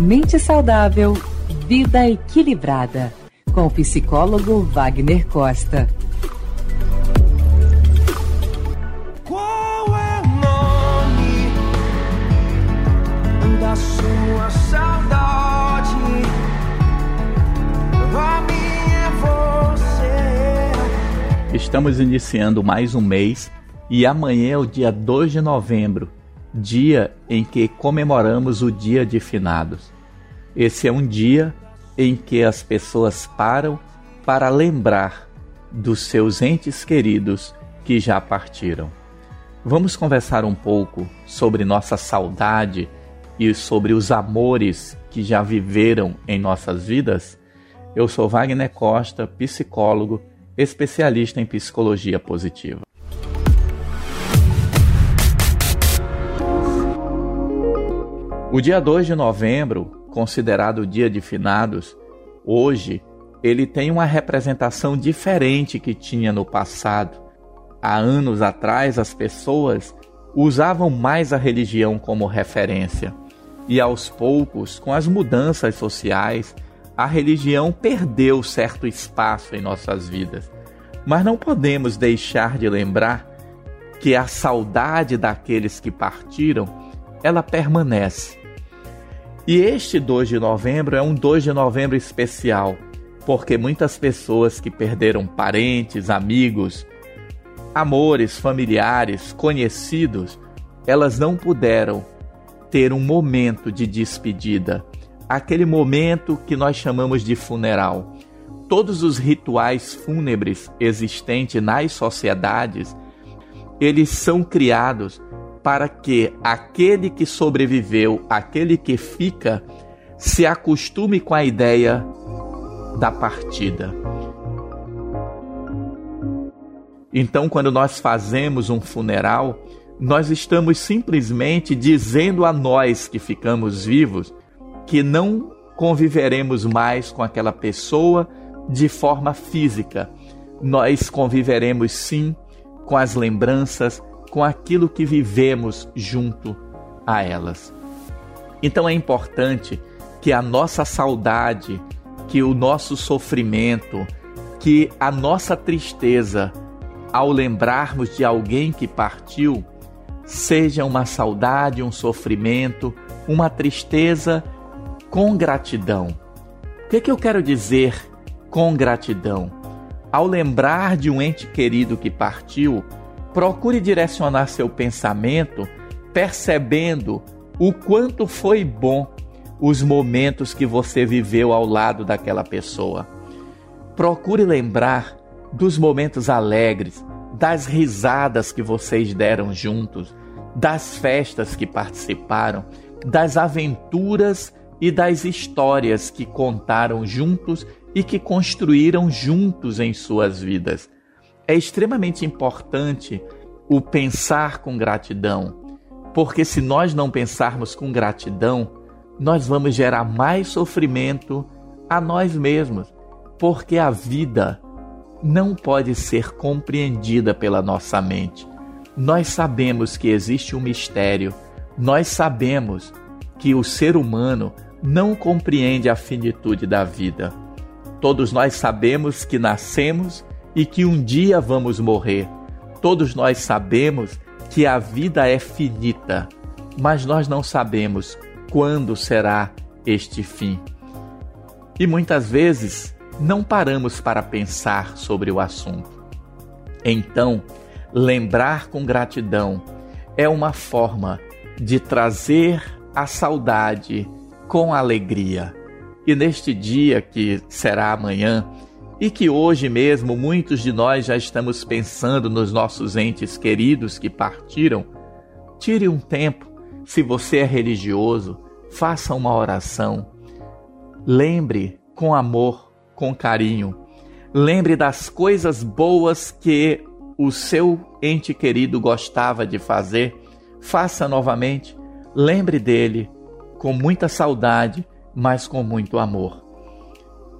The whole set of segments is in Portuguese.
Mente saudável, vida equilibrada. Com o psicólogo Wagner Costa. Qual é o nome da sua saudade? A minha é você. Estamos iniciando mais um mês e amanhã é o dia 2 de novembro, dia em que comemoramos o Dia de Finados. Esse é um dia em que as pessoas param para lembrar dos seus entes queridos que já partiram. Vamos conversar um pouco sobre nossa saudade e sobre os amores que já viveram em nossas vidas? Eu sou Wagner Costa, psicólogo, especialista em psicologia positiva. O dia 2 de novembro, considerado o dia de finados, hoje ele tem uma representação diferente que tinha no passado. Há anos atrás, as pessoas usavam mais a religião como referência. E aos poucos, com as mudanças sociais, a religião perdeu certo espaço em nossas vidas. Mas não podemos deixar de lembrar que a saudade daqueles que partiram, ela permanece. E este 2 de novembro é um 2 de novembro especial, porque muitas pessoas que perderam parentes, amigos, amores, familiares, conhecidos, elas não puderam ter um momento de despedida, aquele momento que nós chamamos de funeral. Todos os rituais fúnebres existentes nas sociedades, eles são criados para que aquele que sobreviveu, aquele que fica, se acostume com a ideia da partida. Então, quando nós fazemos um funeral, nós estamos simplesmente dizendo a nós que ficamos vivos que não conviveremos mais com aquela pessoa de forma física. Nós conviveremos sim com as lembranças, com aquilo que vivemos junto a elas. Então é importante que a nossa saudade, que o nosso sofrimento, que a nossa tristeza ao lembrarmos de alguém que partiu, seja uma saudade, um sofrimento, uma tristeza com gratidão. O que, é que eu quero dizer com gratidão? Ao lembrar de um ente querido que partiu, Procure direcionar seu pensamento percebendo o quanto foi bom os momentos que você viveu ao lado daquela pessoa. Procure lembrar dos momentos alegres, das risadas que vocês deram juntos, das festas que participaram, das aventuras e das histórias que contaram juntos e que construíram juntos em suas vidas é extremamente importante o pensar com gratidão, porque se nós não pensarmos com gratidão, nós vamos gerar mais sofrimento a nós mesmos, porque a vida não pode ser compreendida pela nossa mente. Nós sabemos que existe um mistério, nós sabemos que o ser humano não compreende a finitude da vida. Todos nós sabemos que nascemos e que um dia vamos morrer. Todos nós sabemos que a vida é finita, mas nós não sabemos quando será este fim. E muitas vezes não paramos para pensar sobre o assunto. Então, lembrar com gratidão é uma forma de trazer a saudade com alegria. E neste dia que será amanhã, e que hoje mesmo muitos de nós já estamos pensando nos nossos entes queridos que partiram, tire um tempo, se você é religioso, faça uma oração. Lembre com amor, com carinho. Lembre das coisas boas que o seu ente querido gostava de fazer. Faça novamente. Lembre dele com muita saudade, mas com muito amor.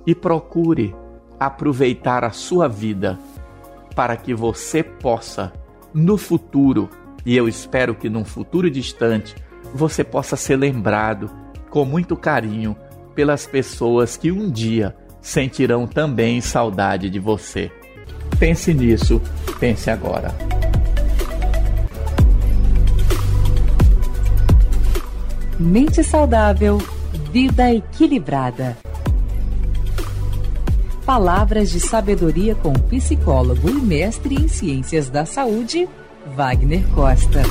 E procure aproveitar a sua vida para que você possa, no futuro, e eu espero que num futuro distante, você possa ser lembrado com muito carinho pelas pessoas que um dia sentirão também saudade de você. Pense nisso, pense agora. Mente saudável, vida equilibrada. Palavras de sabedoria com o psicólogo e mestre em ciências da saúde, Wagner Costa.